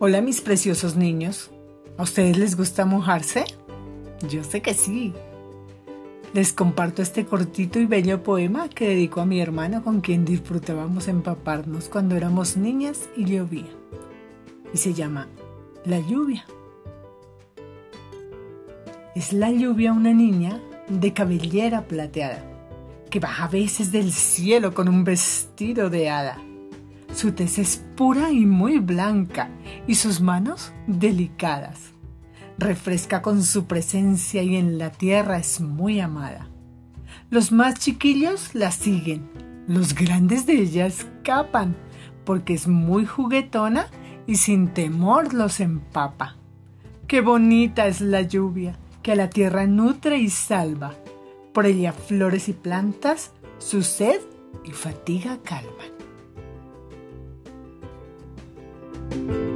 Hola mis preciosos niños. ¿A ustedes les gusta mojarse? Yo sé que sí. Les comparto este cortito y bello poema que dedico a mi hermano con quien disfrutábamos empaparnos cuando éramos niñas y llovía. Y se llama La lluvia. Es la lluvia una niña de cabellera plateada que baja a veces del cielo con un vestido de hada su tez es pura y muy blanca y sus manos delicadas. Refresca con su presencia y en la tierra es muy amada. Los más chiquillos la siguen, los grandes de ella escapan porque es muy juguetona y sin temor los empapa. Qué bonita es la lluvia que a la tierra nutre y salva. Por ella flores y plantas su sed y fatiga calman. Bye.